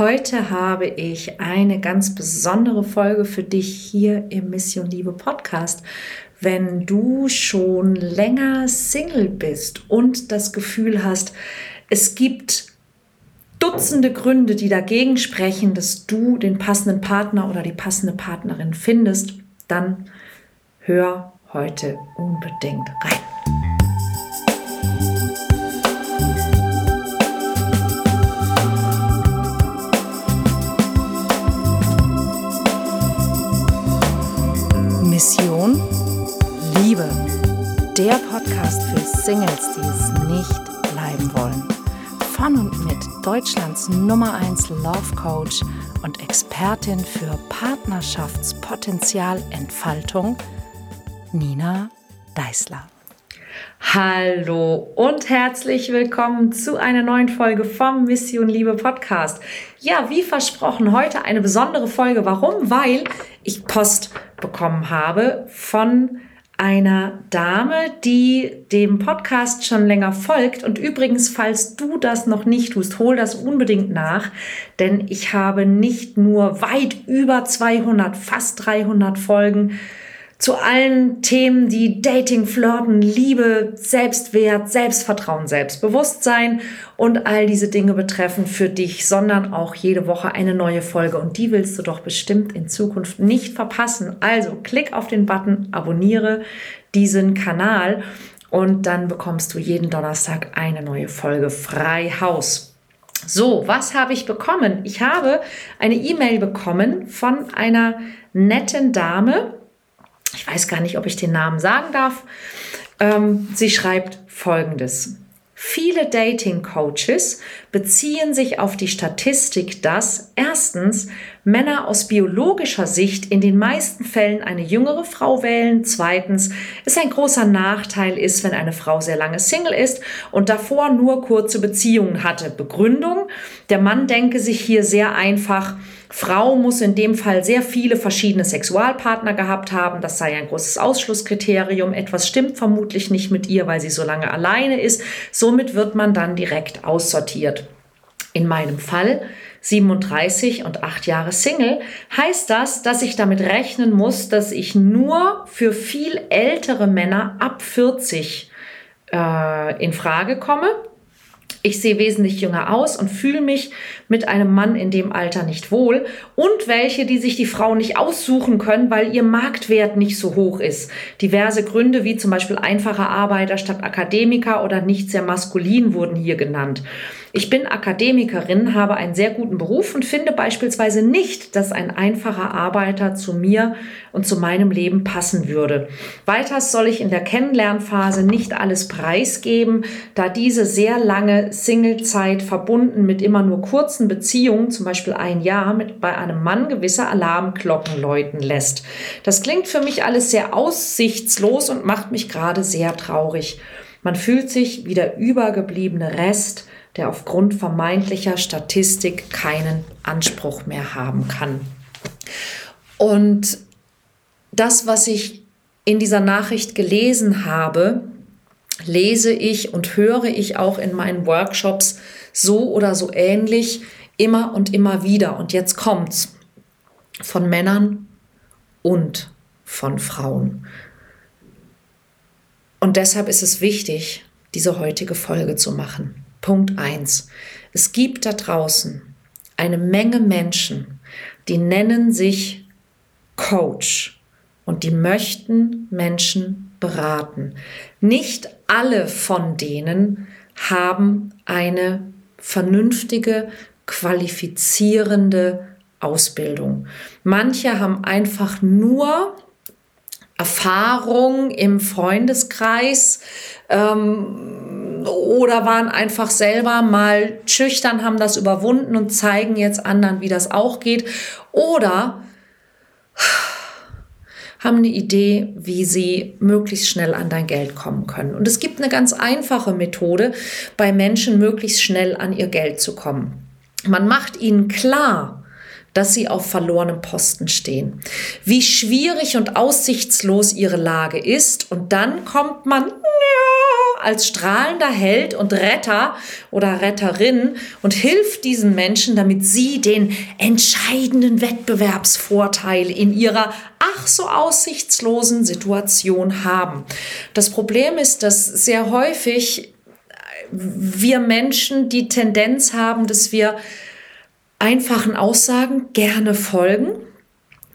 Heute habe ich eine ganz besondere Folge für dich hier im Mission Liebe Podcast. Wenn du schon länger Single bist und das Gefühl hast, es gibt Dutzende Gründe, die dagegen sprechen, dass du den passenden Partner oder die passende Partnerin findest, dann hör heute unbedingt rein. Der Podcast für Singles, die es nicht bleiben wollen. Von und mit Deutschlands Nummer 1 Love Coach und Expertin für Partnerschaftspotenzialentfaltung, Nina Deißler. Hallo und herzlich willkommen zu einer neuen Folge vom Mission Liebe Podcast. Ja, wie versprochen, heute eine besondere Folge. Warum? Weil ich Post bekommen habe von einer Dame, die dem Podcast schon länger folgt. Und übrigens, falls du das noch nicht tust, hol das unbedingt nach, denn ich habe nicht nur weit über 200, fast 300 Folgen zu allen Themen, die Dating, Flirten, Liebe, Selbstwert, Selbstvertrauen, Selbstbewusstsein und all diese Dinge betreffen für dich, sondern auch jede Woche eine neue Folge. Und die willst du doch bestimmt in Zukunft nicht verpassen. Also klick auf den Button, abonniere diesen Kanal und dann bekommst du jeden Donnerstag eine neue Folge frei Haus. So, was habe ich bekommen? Ich habe eine E-Mail bekommen von einer netten Dame, ich weiß gar nicht, ob ich den Namen sagen darf. Ähm, sie schreibt Folgendes. Viele Dating-Coaches beziehen sich auf die Statistik, dass erstens Männer aus biologischer Sicht in den meisten Fällen eine jüngere Frau wählen, zweitens es ein großer Nachteil ist, wenn eine Frau sehr lange Single ist und davor nur kurze Beziehungen hatte. Begründung, der Mann denke sich hier sehr einfach, Frau muss in dem Fall sehr viele verschiedene Sexualpartner gehabt haben. Das sei ein großes Ausschlusskriterium. Etwas stimmt vermutlich nicht mit ihr, weil sie so lange alleine ist. Somit wird man dann direkt aussortiert. In meinem Fall 37 und 8 Jahre Single, heißt das, dass ich damit rechnen muss, dass ich nur für viel ältere Männer ab 40 äh, in Frage komme ich sehe wesentlich jünger aus und fühle mich mit einem Mann in dem Alter nicht wohl. Und welche, die sich die Frau nicht aussuchen können, weil ihr Marktwert nicht so hoch ist. Diverse Gründe, wie zum Beispiel einfache Arbeiter statt Akademiker oder nicht sehr maskulin, wurden hier genannt. Ich bin Akademikerin, habe einen sehr guten Beruf und finde beispielsweise nicht, dass ein einfacher Arbeiter zu mir und zu meinem Leben passen würde. Weiters soll ich in der Kennenlernphase nicht alles preisgeben, da diese sehr lange Singlezeit verbunden mit immer nur kurzen Beziehungen, zum Beispiel ein Jahr, mit bei einem Mann gewisse Alarmglocken läuten lässt. Das klingt für mich alles sehr aussichtslos und macht mich gerade sehr traurig. Man fühlt sich wie der übergebliebene Rest der aufgrund vermeintlicher Statistik keinen Anspruch mehr haben kann. Und das, was ich in dieser Nachricht gelesen habe, lese ich und höre ich auch in meinen Workshops so oder so ähnlich immer und immer wieder. Und jetzt kommt's von Männern und von Frauen. Und deshalb ist es wichtig, diese heutige Folge zu machen. Punkt 1. Es gibt da draußen eine Menge Menschen, die nennen sich Coach und die möchten Menschen beraten. Nicht alle von denen haben eine vernünftige, qualifizierende Ausbildung. Manche haben einfach nur Erfahrung im Freundeskreis, ähm, oder waren einfach selber mal schüchtern, haben das überwunden und zeigen jetzt anderen, wie das auch geht. Oder haben eine Idee, wie sie möglichst schnell an dein Geld kommen können. Und es gibt eine ganz einfache Methode, bei Menschen möglichst schnell an ihr Geld zu kommen. Man macht ihnen klar, dass sie auf verlorenem Posten stehen, wie schwierig und aussichtslos ihre Lage ist und dann kommt man, ja, als strahlender Held und Retter oder Retterin und hilft diesen Menschen, damit sie den entscheidenden Wettbewerbsvorteil in ihrer ach so aussichtslosen Situation haben. Das Problem ist, dass sehr häufig wir Menschen die Tendenz haben, dass wir einfachen Aussagen gerne folgen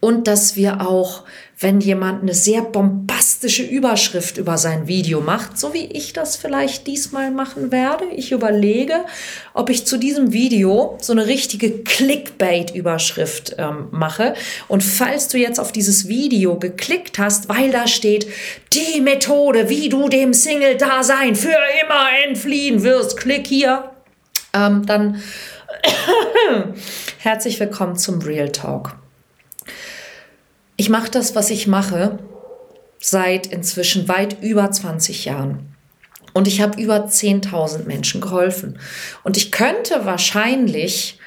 und dass wir auch, wenn jemand eine sehr bombastische Überschrift über sein Video macht, so wie ich das vielleicht diesmal machen werde, ich überlege, ob ich zu diesem Video so eine richtige Clickbait-Überschrift ähm, mache. Und falls du jetzt auf dieses Video geklickt hast, weil da steht, die Methode, wie du dem Single-Dasein für immer entfliehen wirst, klick hier, ähm, dann herzlich willkommen zum Real Talk. Ich mache das, was ich mache, seit inzwischen weit über 20 Jahren. Und ich habe über 10.000 Menschen geholfen. Und ich könnte wahrscheinlich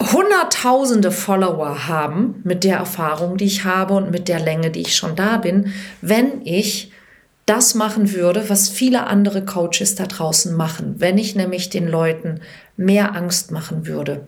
Hunderttausende Follower haben mit der Erfahrung, die ich habe und mit der Länge, die ich schon da bin, wenn ich das machen würde, was viele andere Coaches da draußen machen, wenn ich nämlich den Leuten mehr Angst machen würde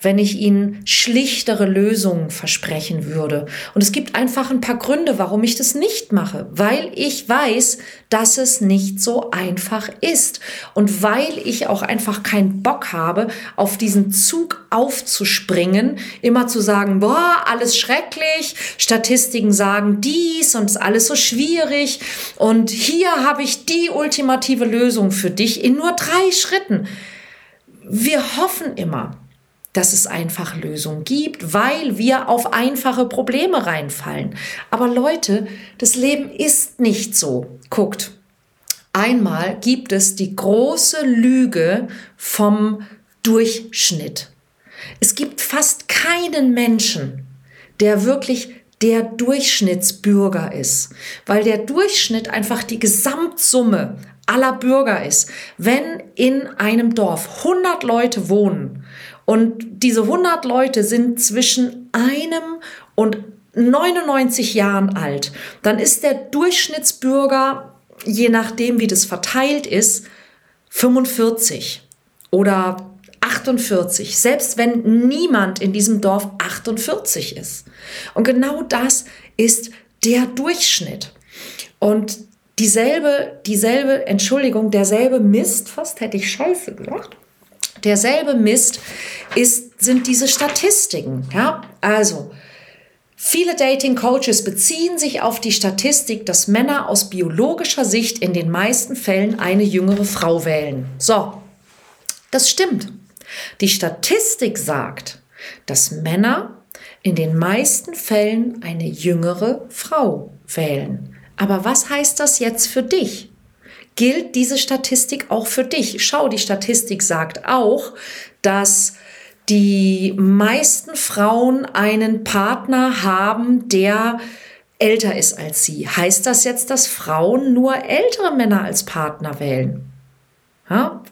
wenn ich ihnen schlichtere Lösungen versprechen würde. Und es gibt einfach ein paar Gründe, warum ich das nicht mache, weil ich weiß, dass es nicht so einfach ist und weil ich auch einfach keinen Bock habe, auf diesen Zug aufzuspringen, immer zu sagen, boah, alles schrecklich, Statistiken sagen dies und ist alles so schwierig und hier habe ich die ultimative Lösung für dich in nur drei Schritten. Wir hoffen immer, dass es einfach Lösungen gibt, weil wir auf einfache Probleme reinfallen. Aber Leute, das Leben ist nicht so. Guckt, einmal gibt es die große Lüge vom Durchschnitt. Es gibt fast keinen Menschen, der wirklich der Durchschnittsbürger ist, weil der Durchschnitt einfach die Gesamtsumme aller Bürger ist. Wenn in einem Dorf 100 Leute wohnen und diese 100 Leute sind zwischen einem und 99 Jahren alt. Dann ist der Durchschnittsbürger, je nachdem wie das verteilt ist, 45 oder 48, selbst wenn niemand in diesem Dorf 48 ist. Und genau das ist der Durchschnitt. Und dieselbe, dieselbe, Entschuldigung, derselbe Mist, fast hätte ich Scheiße gesagt, derselbe Mist ist, sind diese Statistiken. Ja? Also, viele Dating-Coaches beziehen sich auf die Statistik, dass Männer aus biologischer Sicht in den meisten Fällen eine jüngere Frau wählen. So, das stimmt. Die Statistik sagt, dass Männer in den meisten Fällen eine jüngere Frau wählen. Aber was heißt das jetzt für dich? Gilt diese Statistik auch für dich. Schau, die Statistik sagt auch, dass die meisten Frauen einen Partner haben, der älter ist als sie. Heißt das jetzt, dass Frauen nur ältere Männer als Partner wählen? Ja?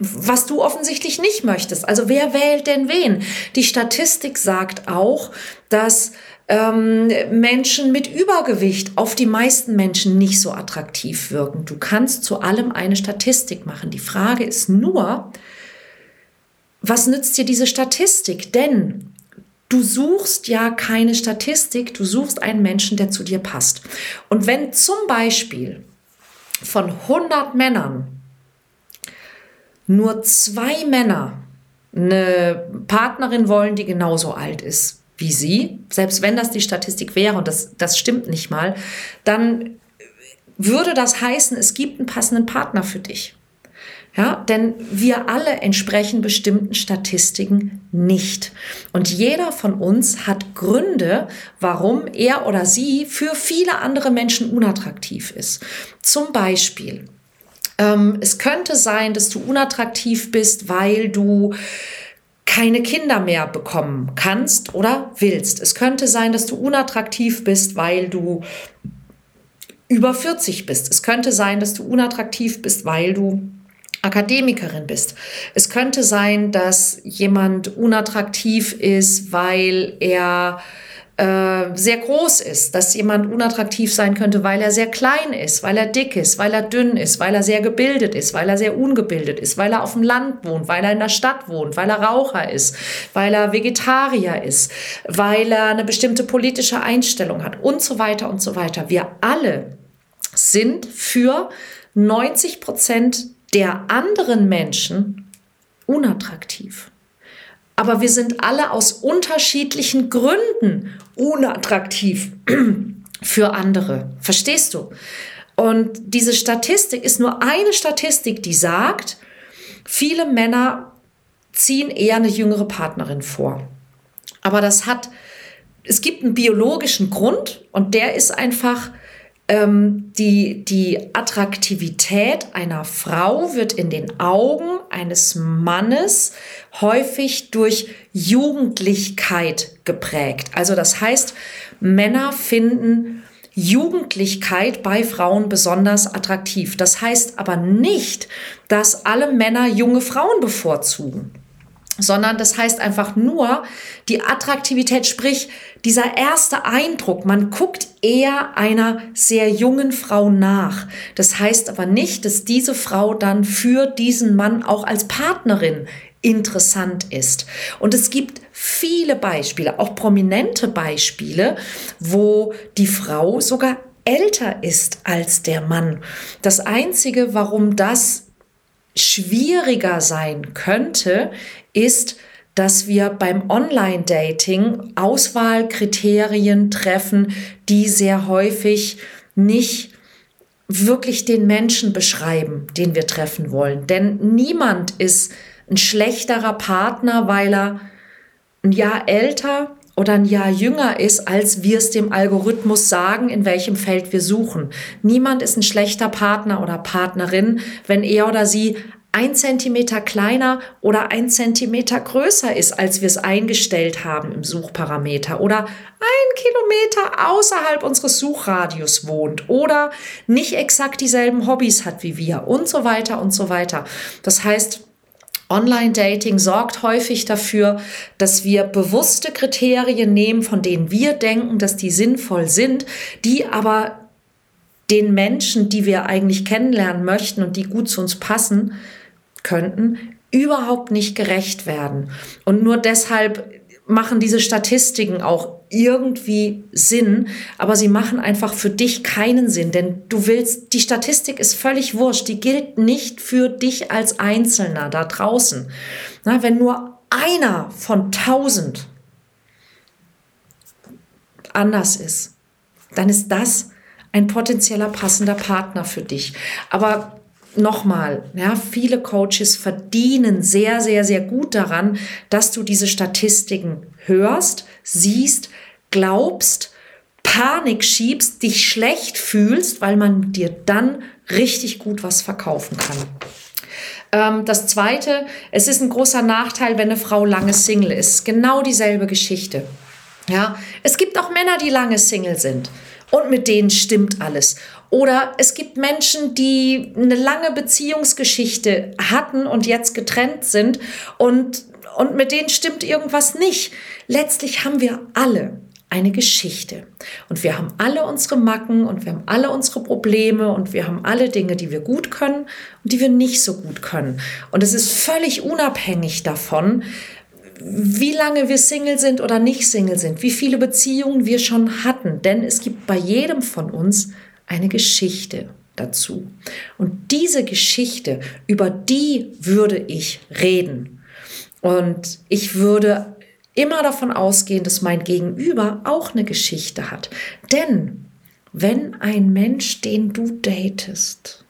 was du offensichtlich nicht möchtest. Also wer wählt denn wen? Die Statistik sagt auch, dass ähm, Menschen mit Übergewicht auf die meisten Menschen nicht so attraktiv wirken. Du kannst zu allem eine Statistik machen. Die Frage ist nur, was nützt dir diese Statistik? Denn du suchst ja keine Statistik, du suchst einen Menschen, der zu dir passt. Und wenn zum Beispiel von 100 Männern nur zwei Männer eine Partnerin wollen, die genauso alt ist wie sie, selbst wenn das die Statistik wäre, und das, das stimmt nicht mal, dann würde das heißen, es gibt einen passenden Partner für dich. Ja, denn wir alle entsprechen bestimmten Statistiken nicht. Und jeder von uns hat Gründe, warum er oder sie für viele andere Menschen unattraktiv ist. Zum Beispiel, ähm, es könnte sein, dass du unattraktiv bist, weil du keine Kinder mehr bekommen kannst oder willst. Es könnte sein, dass du unattraktiv bist, weil du über 40 bist. Es könnte sein, dass du unattraktiv bist, weil du Akademikerin bist. Es könnte sein, dass jemand unattraktiv ist, weil er äh, sehr groß ist, dass jemand unattraktiv sein könnte, weil er sehr klein ist, weil er dick ist, weil er dünn ist, weil er sehr gebildet ist, weil er sehr ungebildet ist, weil er auf dem Land wohnt, weil er in der Stadt wohnt, weil er Raucher ist, weil er Vegetarier ist, weil er eine bestimmte politische Einstellung hat und so weiter und so weiter. Wir alle sind für 90 Prozent der anderen Menschen unattraktiv aber wir sind alle aus unterschiedlichen Gründen unattraktiv für andere. Verstehst du? Und diese Statistik ist nur eine Statistik, die sagt, viele Männer ziehen eher eine jüngere Partnerin vor. Aber das hat, es gibt einen biologischen Grund und der ist einfach, ähm, die, die Attraktivität einer Frau wird in den Augen eines Mannes häufig durch Jugendlichkeit geprägt. Also das heißt, Männer finden Jugendlichkeit bei Frauen besonders attraktiv. Das heißt aber nicht, dass alle Männer junge Frauen bevorzugen sondern das heißt einfach nur die Attraktivität, sprich dieser erste Eindruck, man guckt eher einer sehr jungen Frau nach. Das heißt aber nicht, dass diese Frau dann für diesen Mann auch als Partnerin interessant ist. Und es gibt viele Beispiele, auch prominente Beispiele, wo die Frau sogar älter ist als der Mann. Das Einzige, warum das schwieriger sein könnte, ist, dass wir beim Online-Dating Auswahlkriterien treffen, die sehr häufig nicht wirklich den Menschen beschreiben, den wir treffen wollen. Denn niemand ist ein schlechterer Partner, weil er ein Jahr älter oder ein Jahr jünger ist, als wir es dem Algorithmus sagen, in welchem Feld wir suchen. Niemand ist ein schlechter Partner oder Partnerin, wenn er oder sie ein Zentimeter kleiner oder ein Zentimeter größer ist, als wir es eingestellt haben im Suchparameter oder ein Kilometer außerhalb unseres Suchradius wohnt oder nicht exakt dieselben Hobbys hat wie wir und so weiter und so weiter. Das heißt, Online-Dating sorgt häufig dafür, dass wir bewusste Kriterien nehmen, von denen wir denken, dass die sinnvoll sind, die aber den Menschen, die wir eigentlich kennenlernen möchten und die gut zu uns passen, könnten, überhaupt nicht gerecht werden. Und nur deshalb machen diese Statistiken auch irgendwie Sinn, aber sie machen einfach für dich keinen Sinn, denn du willst, die Statistik ist völlig wurscht, die gilt nicht für dich als Einzelner da draußen. Na, wenn nur einer von tausend anders ist, dann ist das ein potenzieller passender Partner für dich. Aber nochmal, ja, viele Coaches verdienen sehr, sehr, sehr gut daran, dass du diese Statistiken hörst, siehst, glaubst, Panik schiebst, dich schlecht fühlst, weil man dir dann richtig gut was verkaufen kann. Ähm, das zweite, es ist ein großer Nachteil, wenn eine Frau lange Single ist. Genau dieselbe Geschichte. Ja, es gibt auch Männer, die lange Single sind und mit denen stimmt alles. Oder es gibt Menschen, die eine lange Beziehungsgeschichte hatten und jetzt getrennt sind und, und mit denen stimmt irgendwas nicht. Letztlich haben wir alle eine Geschichte. Und wir haben alle unsere Macken und wir haben alle unsere Probleme und wir haben alle Dinge, die wir gut können und die wir nicht so gut können. Und es ist völlig unabhängig davon, wie lange wir Single sind oder nicht Single sind, wie viele Beziehungen wir schon hatten. Denn es gibt bei jedem von uns eine Geschichte dazu. Und diese Geschichte, über die würde ich reden. Und ich würde immer davon ausgehen, dass mein Gegenüber auch eine Geschichte hat. Denn wenn ein Mensch, den du datest,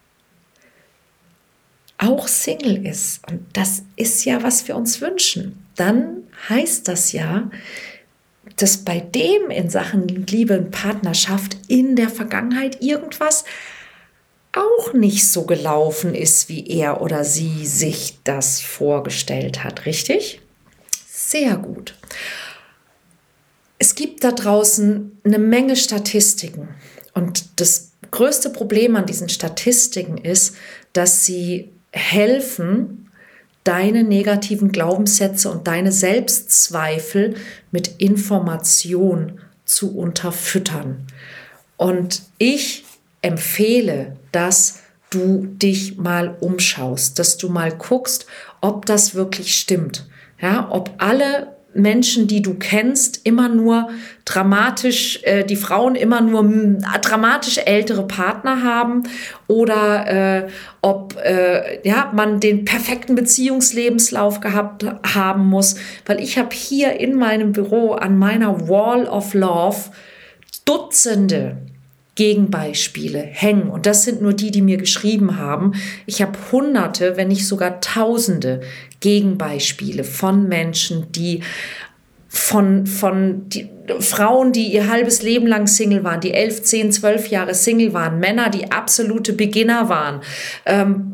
auch Single ist, und das ist ja, was wir uns wünschen, dann heißt das ja, dass bei dem in Sachen Liebe und Partnerschaft in der Vergangenheit irgendwas auch nicht so gelaufen ist, wie er oder sie sich das vorgestellt hat, richtig? Sehr gut. Es gibt da draußen eine Menge Statistiken und das größte Problem an diesen Statistiken ist, dass sie helfen, deine negativen Glaubenssätze und deine Selbstzweifel mit Information zu unterfüttern. Und ich empfehle, dass du dich mal umschaust, dass du mal guckst, ob das wirklich stimmt. Ja, ob alle Menschen, die du kennst, immer nur dramatisch, äh, die Frauen immer nur dramatisch ältere Partner haben oder äh, ob äh, ja, man den perfekten Beziehungslebenslauf gehabt haben muss. Weil ich habe hier in meinem Büro an meiner Wall of Love Dutzende Gegenbeispiele hängen. Und das sind nur die, die mir geschrieben haben. Ich habe hunderte, wenn nicht sogar tausende Gegenbeispiele von Menschen, die von, von die, Frauen, die ihr halbes Leben lang Single waren, die elf, zehn, zwölf Jahre Single waren, Männer, die absolute Beginner waren, ähm,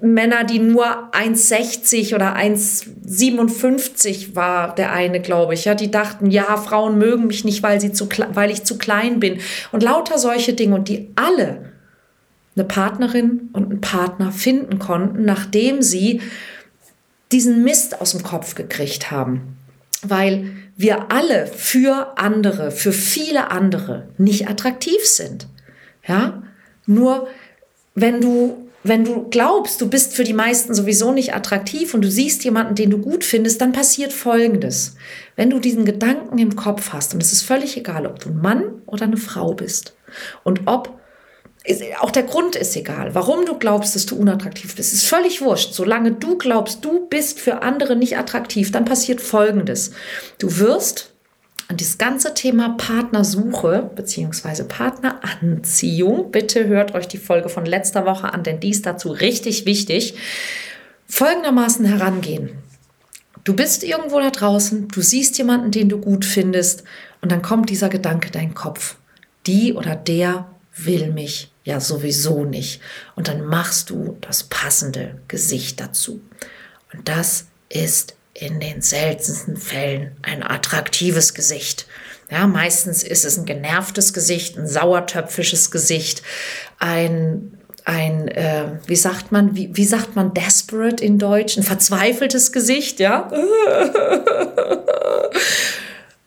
Männer, die nur 1,60 oder 1,57 war der eine, glaube ich, ja, die dachten, ja, Frauen mögen mich nicht, weil, sie zu, weil ich zu klein bin und lauter solche Dinge und die alle eine Partnerin und einen Partner finden konnten, nachdem sie diesen Mist aus dem Kopf gekriegt haben. Weil wir alle für andere, für viele andere nicht attraktiv sind. Ja? Nur wenn du wenn du glaubst, du bist für die meisten sowieso nicht attraktiv und du siehst jemanden, den du gut findest, dann passiert Folgendes. Wenn du diesen Gedanken im Kopf hast, und es ist völlig egal, ob du ein Mann oder eine Frau bist und ob auch der Grund ist egal, warum du glaubst, dass du unattraktiv bist, ist völlig wurscht. Solange du glaubst, du bist für andere nicht attraktiv, dann passiert Folgendes. Du wirst und das ganze Thema Partnersuche bzw. Partneranziehung, bitte hört euch die Folge von letzter Woche an, denn die ist dazu richtig wichtig, folgendermaßen herangehen. Du bist irgendwo da draußen, du siehst jemanden, den du gut findest, und dann kommt dieser Gedanke dein Kopf. Die oder der will mich ja sowieso nicht. Und dann machst du das passende Gesicht dazu. Und das ist in den seltensten Fällen ein attraktives Gesicht. Ja, meistens ist es ein genervtes Gesicht, ein sauertöpfisches Gesicht, ein ein, äh, wie sagt man, wie, wie sagt man desperate in Deutsch, ein verzweifeltes Gesicht, ja.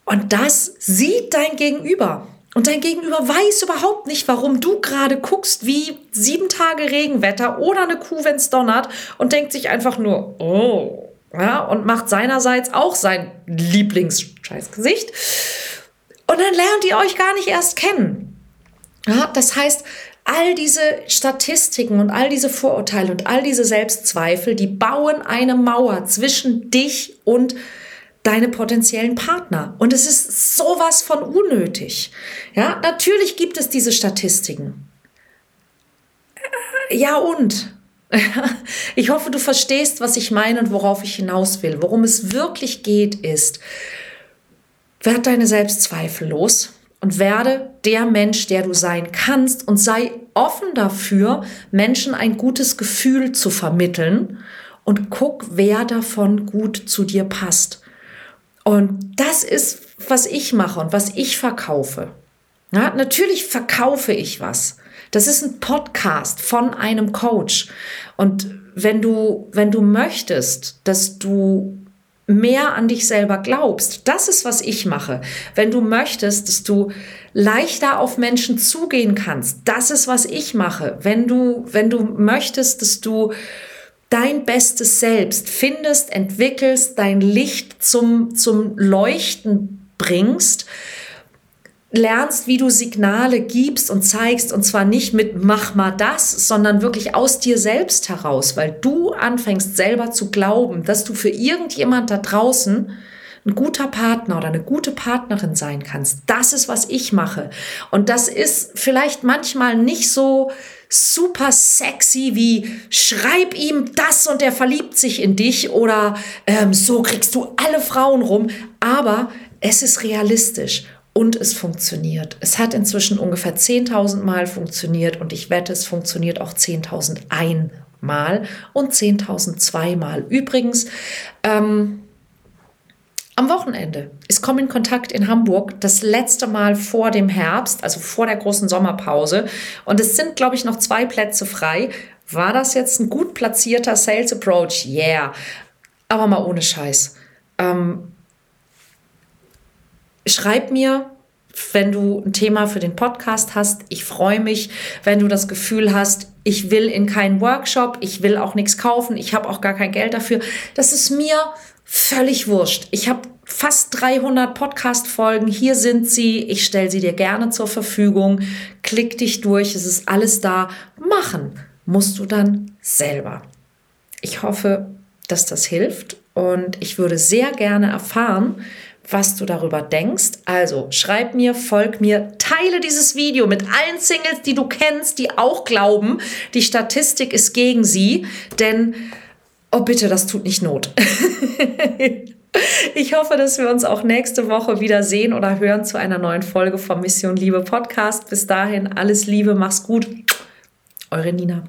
Und das sieht dein Gegenüber. Und dein Gegenüber weiß überhaupt nicht, warum du gerade guckst wie sieben Tage Regenwetter oder eine Kuh, wenn es donnert und denkt sich einfach nur, oh, ja, und macht seinerseits auch sein Lieblingsscheißgesicht. Und dann lernt ihr euch gar nicht erst kennen. Ja, das heißt, all diese Statistiken und all diese Vorurteile und all diese Selbstzweifel, die bauen eine Mauer zwischen dich und deine potenziellen Partner. Und es ist sowas von unnötig. Ja, natürlich gibt es diese Statistiken. Ja und? Ich hoffe, du verstehst, was ich meine und worauf ich hinaus will. Worum es wirklich geht, ist, werd deine Selbstzweifel los und werde der Mensch, der du sein kannst und sei offen dafür, Menschen ein gutes Gefühl zu vermitteln und guck, wer davon gut zu dir passt. Und das ist, was ich mache und was ich verkaufe. Ja, natürlich verkaufe ich was. Das ist ein Podcast von einem Coach. Und wenn du, wenn du möchtest, dass du mehr an dich selber glaubst. Das ist, was ich mache. Wenn du möchtest, dass du leichter auf Menschen zugehen kannst, das ist, was ich mache. Wenn du, wenn du möchtest, dass du dein bestes Selbst findest, entwickelst, dein Licht zum, zum Leuchten bringst, lernst, wie du Signale gibst und zeigst, und zwar nicht mit mach mal das, sondern wirklich aus dir selbst heraus, weil du anfängst selber zu glauben, dass du für irgendjemand da draußen ein guter Partner oder eine gute Partnerin sein kannst. Das ist, was ich mache. Und das ist vielleicht manchmal nicht so super sexy wie schreib ihm das und er verliebt sich in dich oder ähm, so kriegst du alle Frauen rum. Aber es ist realistisch und es funktioniert. Es hat inzwischen ungefähr 10.000 Mal funktioniert und ich wette, es funktioniert auch 10.001 Mal und 10.002 Mal. Übrigens, ähm, am Wochenende ist Komm in Kontakt in Hamburg das letzte Mal vor dem Herbst, also vor der großen Sommerpause. Und es sind, glaube ich, noch zwei Plätze frei. War das jetzt ein gut platzierter Sales Approach? Yeah. Aber mal ohne Scheiß. Ähm, schreib mir, wenn du ein Thema für den Podcast hast. Ich freue mich, wenn du das Gefühl hast, ich will in keinen Workshop, ich will auch nichts kaufen, ich habe auch gar kein Geld dafür. Das ist mir völlig wurscht. Ich habe fast 300 Podcast-Folgen. Hier sind sie. Ich stelle sie dir gerne zur Verfügung. Klick dich durch. Es ist alles da. Machen musst du dann selber. Ich hoffe, dass das hilft und ich würde sehr gerne erfahren, was du darüber denkst. Also schreib mir, folg mir, teile dieses Video mit allen Singles, die du kennst, die auch glauben, die Statistik ist gegen sie, denn, oh bitte, das tut nicht Not. Ich hoffe, dass wir uns auch nächste Woche wieder sehen oder hören zu einer neuen Folge vom Mission Liebe Podcast. Bis dahin alles Liebe, mach's gut. Eure Nina.